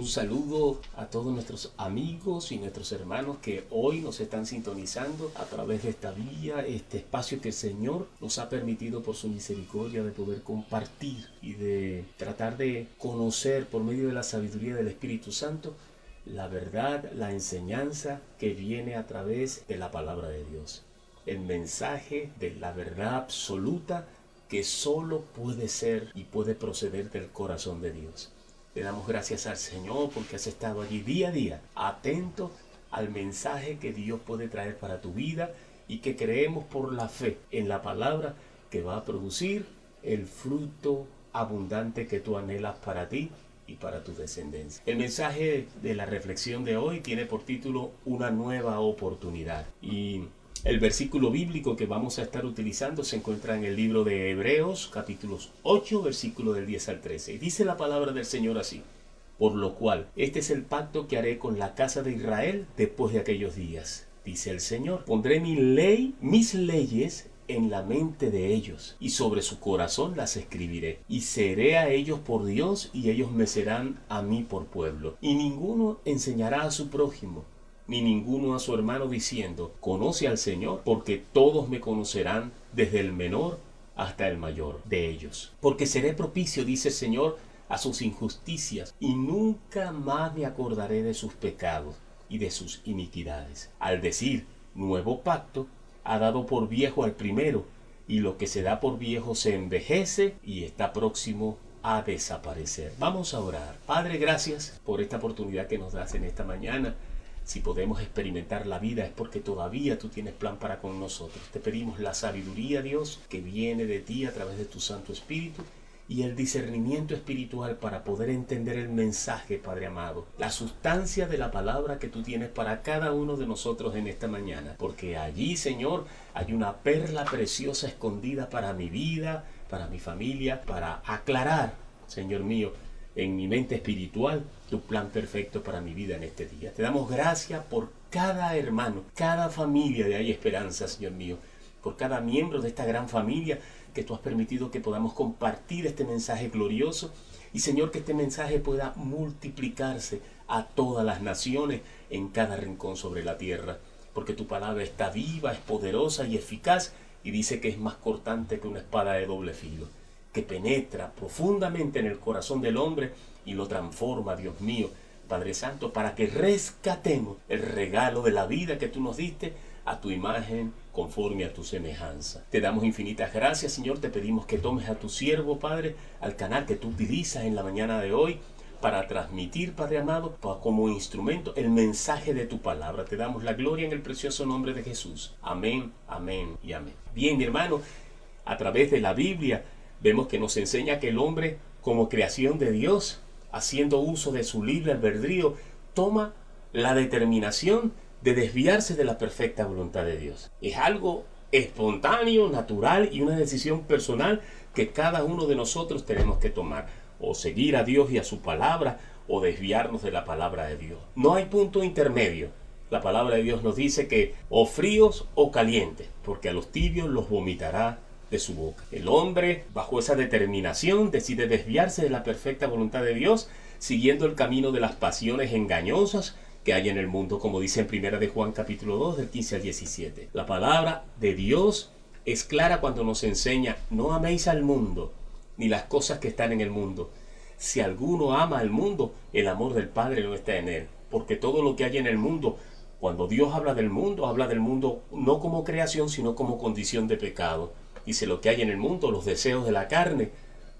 Un saludo a todos nuestros amigos y nuestros hermanos que hoy nos están sintonizando a través de esta vía, este espacio que el Señor nos ha permitido por su misericordia de poder compartir y de tratar de conocer por medio de la sabiduría del Espíritu Santo la verdad, la enseñanza que viene a través de la palabra de Dios. El mensaje de la verdad absoluta que solo puede ser y puede proceder del corazón de Dios. Le damos gracias al Señor porque has estado allí día a día, atento al mensaje que Dios puede traer para tu vida y que creemos por la fe en la palabra que va a producir el fruto abundante que tú anhelas para ti y para tu descendencia. El mensaje de la reflexión de hoy tiene por título Una nueva oportunidad y el versículo bíblico que vamos a estar utilizando se encuentra en el libro de Hebreos, capítulos 8, versículo del 10 al 13. Y dice la palabra del Señor así. Por lo cual, este es el pacto que haré con la casa de Israel después de aquellos días. Dice el Señor, pondré mi ley, mis leyes en la mente de ellos, y sobre su corazón las escribiré, y seré a ellos por Dios, y ellos me serán a mí por pueblo. Y ninguno enseñará a su prójimo, ni ninguno a su hermano diciendo, conoce al Señor, porque todos me conocerán desde el menor hasta el mayor de ellos. Porque seré propicio, dice el Señor, a sus injusticias, y nunca más me acordaré de sus pecados y de sus iniquidades. Al decir nuevo pacto, ha dado por viejo al primero, y lo que se da por viejo se envejece y está próximo a desaparecer. Vamos a orar. Padre, gracias por esta oportunidad que nos das en esta mañana si podemos experimentar la vida es porque todavía tú tienes plan para con nosotros. Te pedimos la sabiduría, Dios, que viene de ti a través de tu Santo Espíritu y el discernimiento espiritual para poder entender el mensaje, Padre amado, la sustancia de la palabra que tú tienes para cada uno de nosotros en esta mañana, porque allí, Señor, hay una perla preciosa escondida para mi vida, para mi familia, para aclarar, Señor mío, en mi mente espiritual tu plan perfecto para mi vida en este día. Te damos gracias por cada hermano, cada familia de Hay Esperanza, Señor mío, por cada miembro de esta gran familia que tú has permitido que podamos compartir este mensaje glorioso. Y Señor que este mensaje pueda multiplicarse a todas las naciones en cada rincón sobre la tierra, porque tu palabra está viva, es poderosa y eficaz y dice que es más cortante que una espada de doble filo que penetra profundamente en el corazón del hombre y lo transforma, Dios mío, Padre Santo, para que rescatemos el regalo de la vida que tú nos diste a tu imagen conforme a tu semejanza. Te damos infinitas gracias, Señor. Te pedimos que tomes a tu siervo, Padre, al canal que tú utilizas en la mañana de hoy para transmitir, Padre amado, como instrumento el mensaje de tu palabra. Te damos la gloria en el precioso nombre de Jesús. Amén, amén y amén. Bien, mi hermano, a través de la Biblia vemos que nos enseña que el hombre, como creación de Dios, haciendo uso de su libre albedrío, toma la determinación de desviarse de la perfecta voluntad de Dios. Es algo espontáneo, natural y una decisión personal que cada uno de nosotros tenemos que tomar. O seguir a Dios y a su palabra o desviarnos de la palabra de Dios. No hay punto intermedio. La palabra de Dios nos dice que o fríos o calientes, porque a los tibios los vomitará El hombre, bajo esa determinación, decide desviarse de la perfecta voluntad de Dios, siguiendo el camino de las pasiones engañosas que hay en el mundo, como dice en primera de Juan capítulo 2 del 15 al 17. La palabra de Dios es clara cuando nos enseña, no améis al mundo, ni las cosas que están en el mundo. Si alguno ama al mundo, el amor del Padre no está en él, porque todo lo que hay en el mundo, cuando Dios habla del mundo, habla del mundo no como creación, sino como condición de pecado. Dice lo que hay en el mundo, los deseos de la carne,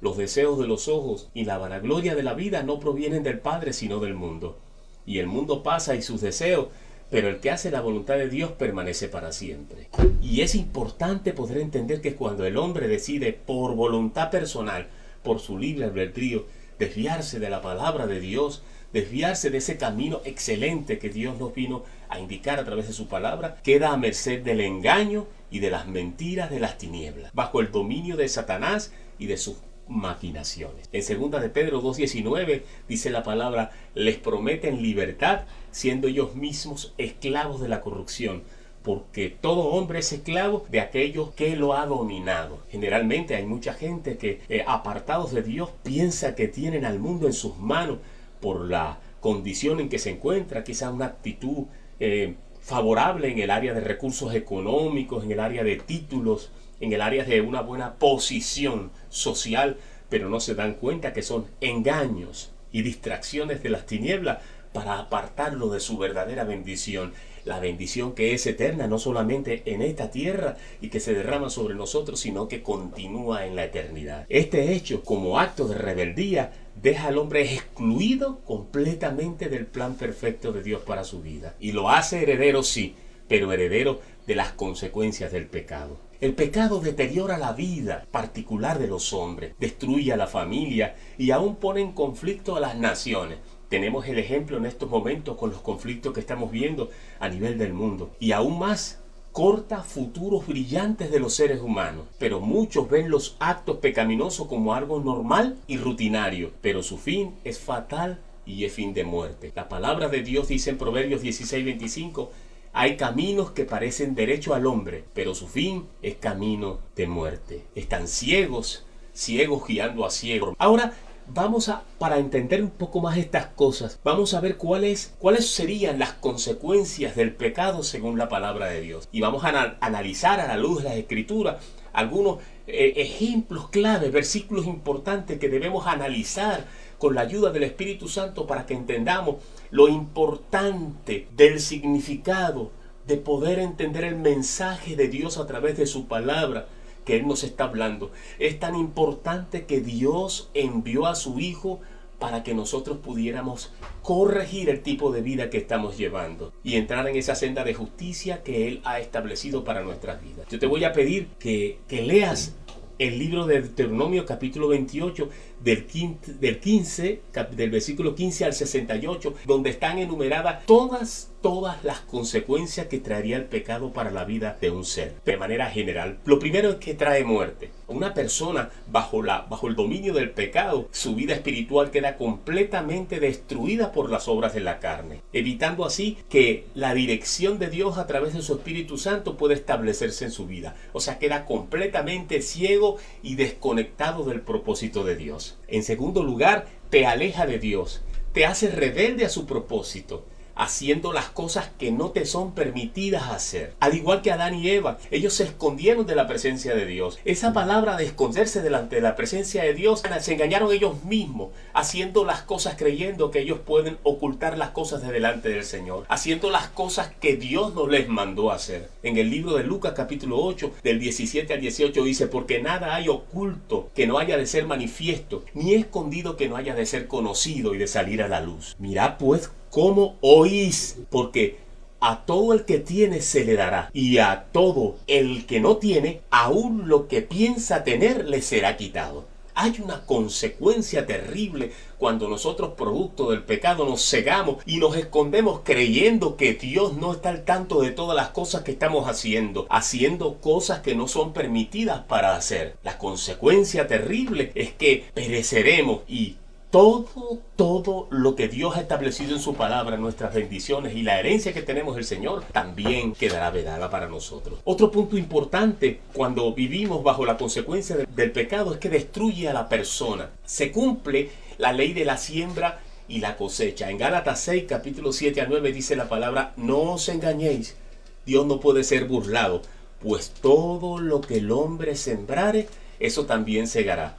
los deseos de los ojos y la vanagloria de la vida no provienen del Padre sino del mundo. Y el mundo pasa y sus deseos, pero el que hace la voluntad de Dios permanece para siempre. Y es importante poder entender que cuando el hombre decide por voluntad personal, por su libre albedrío, desviarse de la palabra de Dios, desviarse de ese camino excelente que Dios nos vino a indicar a través de su palabra, queda a merced del engaño y de las mentiras de las tinieblas, bajo el dominio de Satanás y de sus maquinaciones. En segunda de Pedro 2.19 dice la palabra, les prometen libertad siendo ellos mismos esclavos de la corrupción, porque todo hombre es esclavo de aquellos que lo ha dominado. Generalmente hay mucha gente que, eh, apartados de Dios, piensa que tienen al mundo en sus manos por la condición en que se encuentra, quizá una actitud eh, favorable en el área de recursos económicos, en el área de títulos, en el área de una buena posición social, pero no se dan cuenta que son engaños y distracciones de las tinieblas para apartarlo de su verdadera bendición la bendición que es eterna, no solamente en esta tierra y que se derrama sobre nosotros, sino que continúa en la eternidad. Este hecho, como acto de rebeldía, deja al hombre excluido completamente del plan perfecto de Dios para su vida. Y lo hace heredero, sí, pero heredero de las consecuencias del pecado. El pecado deteriora la vida particular de los hombres, destruye a la familia y aún pone en conflicto a las naciones. Tenemos el ejemplo en estos momentos con los conflictos que estamos viendo a nivel del mundo. Y aún más, corta futuros brillantes de los seres humanos. Pero muchos ven los actos pecaminosos como algo normal y rutinario. Pero su fin es fatal y es fin de muerte. La palabra de Dios dice en Proverbios 16:25, hay caminos que parecen derecho al hombre, pero su fin es camino de muerte. Están ciegos, ciegos guiando a ciegos. Ahora, vamos a, para entender un poco más estas cosas, vamos a ver cuáles, cuáles serían las consecuencias del pecado según la palabra de Dios. Y vamos a analizar a la luz de la escritura algunos eh, ejemplos claves, versículos importantes que debemos analizar con la ayuda del Espíritu Santo para que entendamos lo importante del significado de poder entender el mensaje de Dios a través de su palabra que Él nos está hablando. Es tan importante que Dios envió a su Hijo para que nosotros pudiéramos corregir el tipo de vida que estamos llevando y entrar en esa senda de justicia que Él ha establecido para nuestras vidas. Yo te voy a pedir que, que leas el libro de Deuteronomio capítulo 28 del 15, del 15 del versículo 15 al 68 donde están enumeradas todas todas las consecuencias que traería el pecado para la vida de un ser de manera general. Lo primero es que trae muerte. Una persona bajo la bajo el dominio del pecado su vida espiritual queda completamente destruida por las obras de la carne evitando así que la dirección de Dios a través de su Espíritu Santo pueda establecerse en su vida. O sea queda completamente ciego y desconectado del propósito de Dios. En segundo lugar, te aleja de Dios, te hace rebelde a su propósito haciendo las cosas que no te son permitidas hacer. Al igual que Adán y Eva, ellos se escondieron de la presencia de Dios. Esa palabra de esconderse delante de la presencia de Dios, se engañaron ellos mismos, haciendo las cosas creyendo que ellos pueden ocultar las cosas de delante del Señor, haciendo las cosas que Dios no les mandó hacer. En el libro de Lucas capítulo 8, del 17 al 18 dice, porque nada hay oculto que no haya de ser manifiesto, ni escondido que no haya de ser conocido y de salir a la luz. Mirad pues cómo oís, porque a todo el que tiene se le dará, y a todo el que no tiene, aún lo que piensa tener le será quitado. Hay una consecuencia terrible cuando nosotros, producto del pecado, nos cegamos y nos escondemos creyendo que Dios no está al tanto de todas las cosas que estamos haciendo, haciendo cosas que no son permitidas para hacer. La consecuencia terrible es que pereceremos y todo, todo lo que Dios ha establecido en su palabra, nuestras bendiciones y la herencia que tenemos del Señor, también quedará vedada para nosotros. Otro punto importante cuando vivimos bajo la consecuencia del pecado es que destruye a la persona. Se cumple la ley de la siembra y la cosecha. En Gálatas 6, capítulo 7 a 9 dice la palabra, no os engañéis, Dios no puede ser burlado, pues todo lo que el hombre sembrare, eso también segará.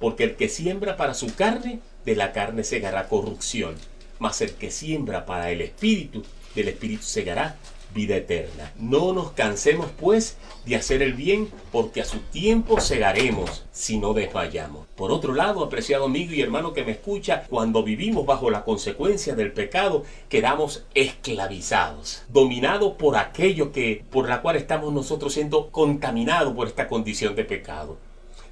Porque el que siembra para su carne, de la carne segará corrupción, mas el que siembra para el Espíritu, del Espíritu segará vida eterna. No nos cansemos pues de hacer el bien, porque a su tiempo segaremos si no desmayamos. Por otro lado, apreciado amigo y hermano que me escucha, cuando vivimos bajo la consecuencia del pecado, quedamos esclavizados, dominados por aquello que por la cual estamos nosotros siendo contaminados por esta condición de pecado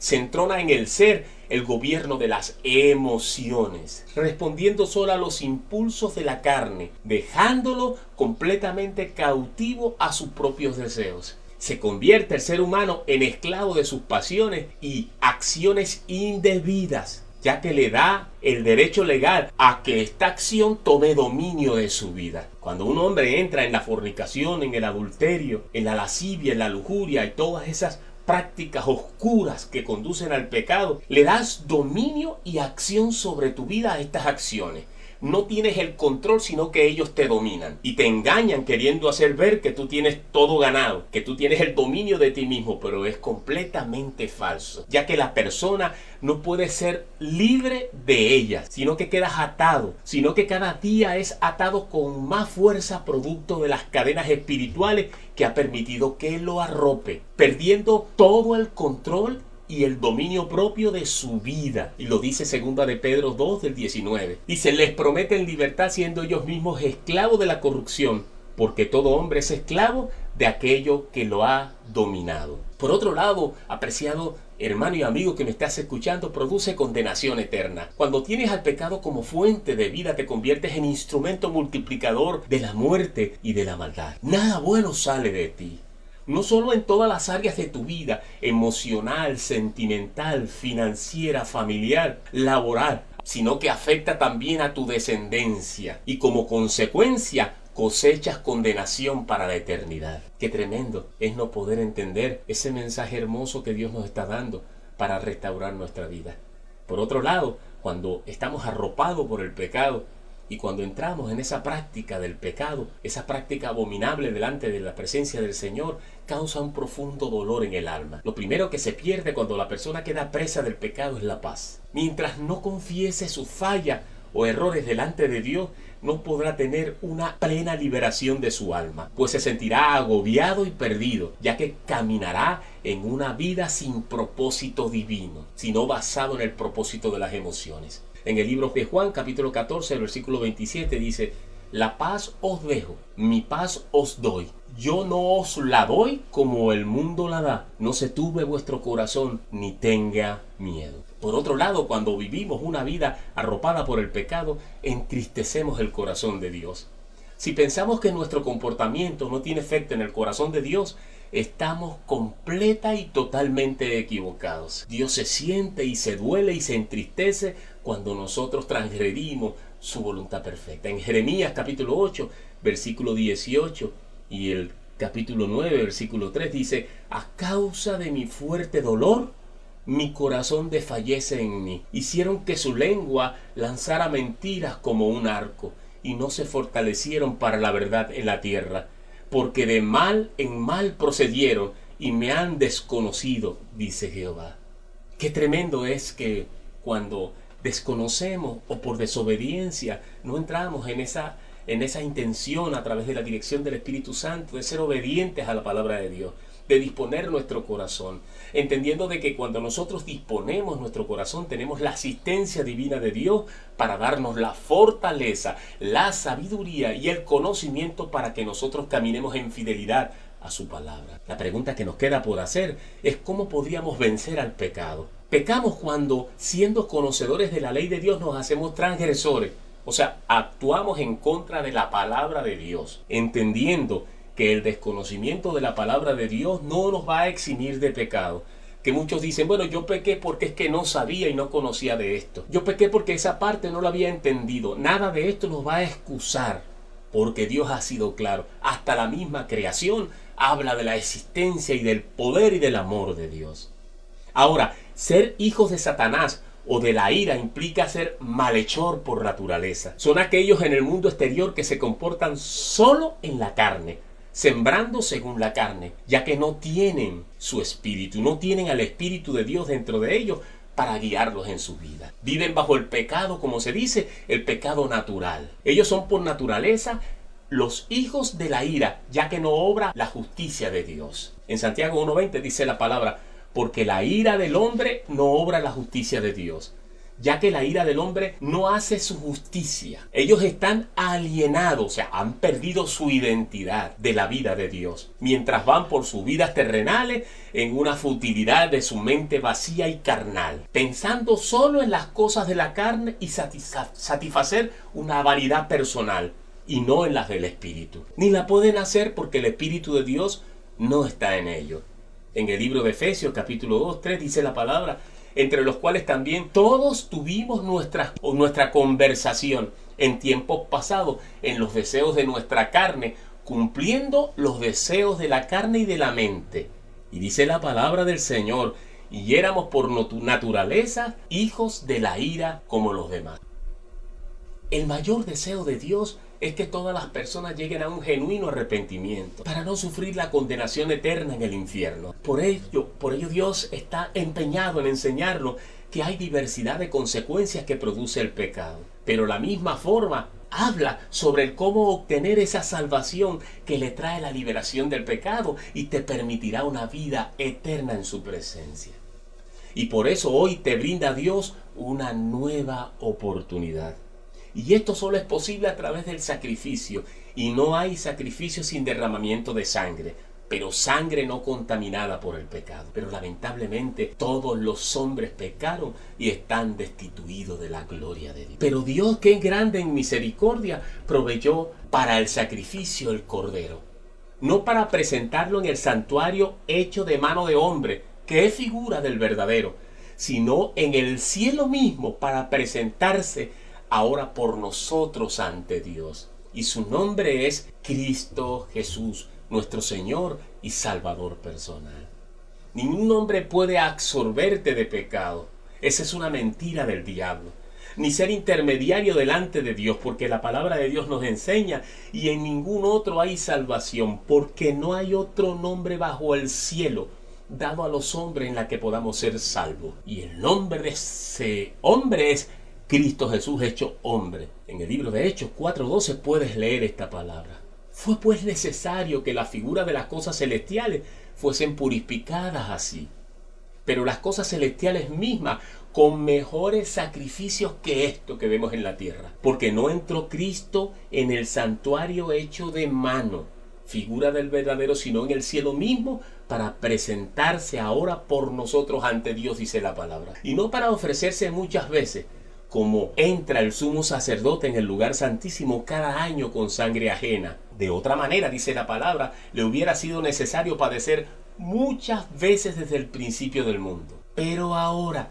se entrona en el ser el gobierno de las emociones, respondiendo solo a los impulsos de la carne, dejándolo completamente cautivo a sus propios deseos. Se convierte el ser humano en esclavo de sus pasiones y acciones indebidas, ya que le da el derecho legal a que esta acción tome dominio de su vida. Cuando un hombre entra en la fornicación, en el adulterio, en la lascivia, en la lujuria y todas esas prácticas oscuras que conducen al pecado, le das dominio y acción sobre tu vida a estas acciones. No tienes el control, sino que ellos te dominan y te engañan queriendo hacer ver que tú tienes todo ganado, que tú tienes el dominio de ti mismo, pero es completamente falso, ya que la persona no puede ser libre de ellas, sino que quedas atado, sino que cada día es atado con más fuerza producto de las cadenas espirituales que ha permitido que lo arrope, perdiendo todo el control y el dominio propio de su vida. Y lo dice segunda de Pedro 2 del 19. Dice, les prometen libertad siendo ellos mismos esclavos de la corrupción, porque todo hombre es esclavo de aquello que lo ha dominado. Por otro lado, apreciado hermano y amigo que me estás escuchando, produce condenación eterna. Cuando tienes al pecado como fuente de vida, te conviertes en instrumento multiplicador de la muerte y de la maldad. Nada bueno sale de ti no solo en todas las áreas de tu vida, emocional, sentimental, financiera, familiar, laboral, sino que afecta también a tu descendencia y como consecuencia cosechas condenación para la eternidad. Qué tremendo es no poder entender ese mensaje hermoso que Dios nos está dando para restaurar nuestra vida. Por otro lado, cuando estamos arropados por el pecado, y cuando entramos en esa práctica del pecado, esa práctica abominable delante de la presencia del Señor, causa un profundo dolor en el alma. Lo primero que se pierde cuando la persona queda presa del pecado es la paz. Mientras no confiese su falla o errores delante de Dios, no podrá tener una plena liberación de su alma, pues se sentirá agobiado y perdido, ya que caminará en una vida sin propósito divino, sino basado en el propósito de las emociones. En el libro de Juan, capítulo 14, versículo 27, dice, La paz os dejo, mi paz os doy. Yo no os la doy como el mundo la da. No se tuve vuestro corazón ni tenga miedo. Por otro lado, cuando vivimos una vida arropada por el pecado, entristecemos el corazón de Dios. Si pensamos que nuestro comportamiento no tiene efecto en el corazón de Dios, estamos completa y totalmente equivocados. Dios se siente y se duele y se entristece cuando nosotros transgredimos su voluntad perfecta. En Jeremías capítulo 8, versículo 18 y el capítulo 9, versículo 3 dice, a causa de mi fuerte dolor, mi corazón desfallece en mí. Hicieron que su lengua lanzara mentiras como un arco y no se fortalecieron para la verdad en la tierra porque de mal en mal procedieron y me han desconocido, dice Jehová. Qué tremendo es que cuando desconocemos o por desobediencia no entramos en esa en esa intención a través de la dirección del Espíritu Santo de ser obedientes a la palabra de Dios de disponer nuestro corazón, entendiendo de que cuando nosotros disponemos nuestro corazón tenemos la asistencia divina de Dios para darnos la fortaleza, la sabiduría y el conocimiento para que nosotros caminemos en fidelidad a su palabra. La pregunta que nos queda por hacer es cómo podríamos vencer al pecado. Pecamos cuando, siendo conocedores de la ley de Dios, nos hacemos transgresores. O sea, actuamos en contra de la palabra de Dios, entendiendo que el desconocimiento de la palabra de Dios no nos va a eximir de pecado. Que muchos dicen, bueno, yo pequé porque es que no sabía y no conocía de esto. Yo pequé porque esa parte no la había entendido. Nada de esto nos va a excusar, porque Dios ha sido claro. Hasta la misma creación habla de la existencia y del poder y del amor de Dios. Ahora, ser hijos de Satanás o de la ira implica ser malhechor por naturaleza. Son aquellos en el mundo exterior que se comportan solo en la carne, sembrando según la carne, ya que no tienen su espíritu, no tienen al espíritu de Dios dentro de ellos para guiarlos en su vida. Viven bajo el pecado, como se dice, el pecado natural. Ellos son por naturaleza los hijos de la ira, ya que no obra la justicia de Dios. En Santiago 1.20 dice la palabra, porque la ira del hombre no obra la justicia de Dios ya que la ira del hombre no hace su justicia. Ellos están alienados, o sea, han perdido su identidad de la vida de Dios, mientras van por sus vidas terrenales en una futilidad de su mente vacía y carnal, pensando solo en las cosas de la carne y satisfacer una vanidad personal y no en las del Espíritu. Ni la pueden hacer porque el Espíritu de Dios no está en ellos. En el libro de Efesios capítulo 2, 3 dice la palabra, entre los cuales también todos tuvimos nuestra, nuestra conversación en tiempos pasados, en los deseos de nuestra carne, cumpliendo los deseos de la carne y de la mente. Y dice la palabra del Señor, y éramos por naturaleza hijos de la ira como los demás. El mayor deseo de Dios es que todas las personas lleguen a un genuino arrepentimiento para no sufrir la condenación eterna en el infierno. Por ello, por ello Dios está empeñado en enseñarnos que hay diversidad de consecuencias que produce el pecado. Pero la misma forma habla sobre cómo obtener esa salvación que le trae la liberación del pecado y te permitirá una vida eterna en su presencia. Y por eso hoy te brinda Dios una nueva oportunidad. Y esto solo es posible a través del sacrificio. Y no hay sacrificio sin derramamiento de sangre pero sangre no contaminada por el pecado. Pero lamentablemente todos los hombres pecaron y están destituidos de la gloria de Dios. Pero Dios, que es grande en misericordia, proveyó para el sacrificio el cordero. No para presentarlo en el santuario hecho de mano de hombre, que es figura del verdadero, sino en el cielo mismo para presentarse ahora por nosotros ante Dios. Y su nombre es Cristo Jesús nuestro Señor y Salvador personal. Ningún hombre puede absorberte de pecado. Esa es una mentira del diablo. Ni ser intermediario delante de Dios, porque la palabra de Dios nos enseña y en ningún otro hay salvación, porque no hay otro nombre bajo el cielo dado a los hombres en la que podamos ser salvos. Y el nombre de ese hombre es Cristo Jesús hecho hombre. En el libro de Hechos 4.12 puedes leer esta palabra. Fue pues necesario que la figura de las cosas celestiales fuesen purificadas así. Pero las cosas celestiales mismas con mejores sacrificios que esto que vemos en la tierra. Porque no entró Cristo en el santuario hecho de mano, figura del verdadero, sino en el cielo mismo, para presentarse ahora por nosotros ante Dios, dice la palabra. Y no para ofrecerse muchas veces, como entra el sumo sacerdote en el lugar santísimo cada año con sangre ajena. De otra manera, dice la palabra, le hubiera sido necesario padecer muchas veces desde el principio del mundo. Pero ahora,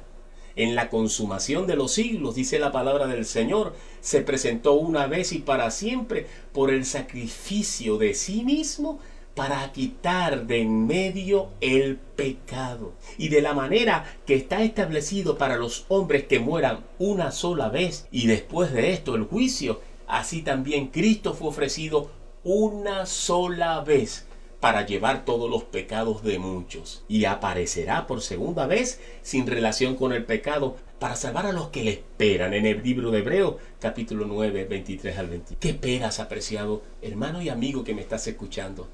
en la consumación de los siglos, dice la palabra del Señor, se presentó una vez y para siempre por el sacrificio de sí mismo para quitar de en medio el pecado. Y de la manera que está establecido para los hombres que mueran una sola vez y después de esto el juicio, así también Cristo fue ofrecido una sola vez para llevar todos los pecados de muchos y aparecerá por segunda vez sin relación con el pecado para salvar a los que le esperan en el libro de Hebreo capítulo 9 23 al 20. ¿Qué esperas apreciado hermano y amigo que me estás escuchando?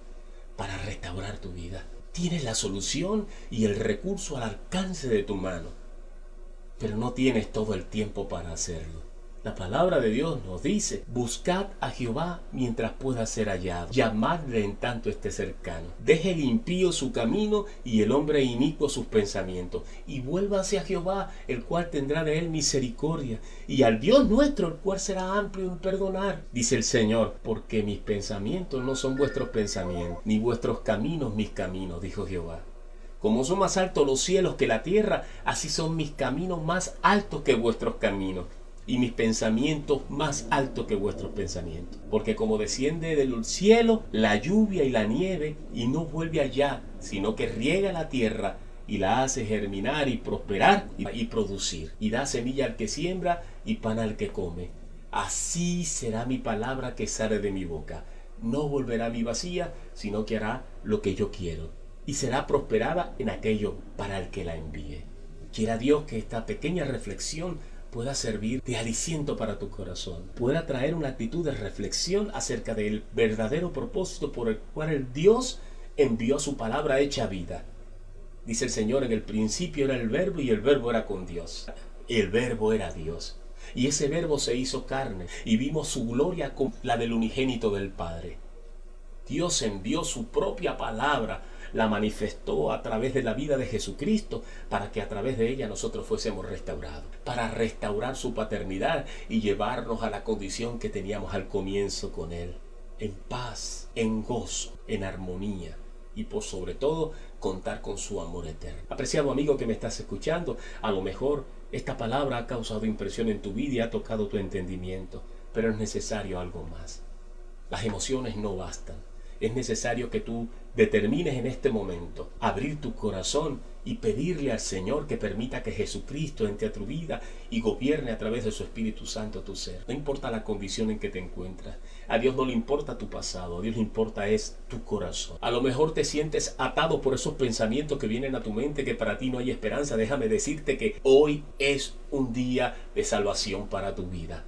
Para restaurar tu vida. Tienes la solución y el recurso al alcance de tu mano, pero no tienes todo el tiempo para hacerlo. La palabra de Dios nos dice, buscad a Jehová mientras pueda ser hallado, llamadle en tanto esté cercano. Deje el impío su camino y el hombre inicuo sus pensamientos, y vuélvase a Jehová, el cual tendrá de él misericordia, y al Dios nuestro, el cual será amplio en perdonar. Dice el Señor, porque mis pensamientos no son vuestros pensamientos, ni vuestros caminos mis caminos, dijo Jehová. Como son más altos los cielos que la tierra, así son mis caminos más altos que vuestros caminos y mis pensamientos más altos que vuestros pensamientos. Porque como desciende del cielo la lluvia y la nieve y no vuelve allá, sino que riega la tierra y la hace germinar y prosperar y, producir, y da semilla al que siembra y pan al que come. Así será mi palabra que sale de mi boca. No volverá a mi vacía, sino que hará lo que yo quiero, y será prosperada en aquello para el que la envíe. Quiera Dios que esta pequeña reflexión pueda servir de aliciento para tu corazón, pueda traer una actitud de reflexión acerca del verdadero propósito por el cual el Dios envió su palabra hecha vida. Dice el Señor, en el principio era el verbo y el verbo era con Dios. El verbo era Dios. Y ese verbo se hizo carne y vimos su gloria con la del unigénito del Padre. Dios envió su propia palabra la manifestó a través de la vida de Jesucristo para que a través de ella nosotros fuésemos restaurados, para restaurar su paternidad y llevarnos a la condición que teníamos al comienzo con Él, en paz, en gozo, en armonía y por sobre todo contar con su amor eterno. Apreciado amigo que me estás escuchando, a lo mejor esta palabra ha causado impresión en tu vida y ha tocado tu entendimiento, pero es necesario algo más. Las emociones no bastan. Es necesario que tú determines en este momento abrir tu corazón y pedirle al Señor que permita que Jesucristo entre a tu vida y gobierne a través de su Espíritu Santo tu ser. No importa la condición en que te encuentras. A Dios no le importa tu pasado, a Dios le importa es tu corazón. A lo mejor te sientes atado por esos pensamientos que vienen a tu mente que para ti no hay esperanza. Déjame decirte que hoy es un día de salvación para tu vida.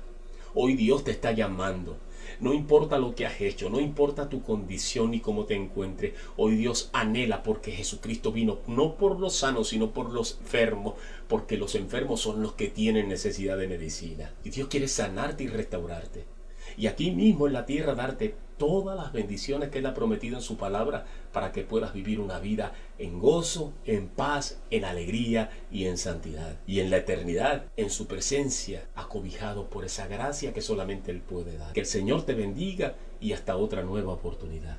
Hoy Dios te está llamando. No importa lo que has hecho, no importa tu condición ni cómo te encuentres. Hoy Dios anhela porque Jesucristo vino no por los sanos, sino por los enfermos, porque los enfermos son los que tienen necesidad de medicina. Y Dios quiere sanarte y restaurarte. Y aquí mismo en la tierra darte todas las bendiciones que Él ha prometido en su palabra para que puedas vivir una vida en gozo, en paz, en alegría y en santidad. Y en la eternidad, en su presencia, acobijado por esa gracia que solamente Él puede dar. Que el Señor te bendiga y hasta otra nueva oportunidad.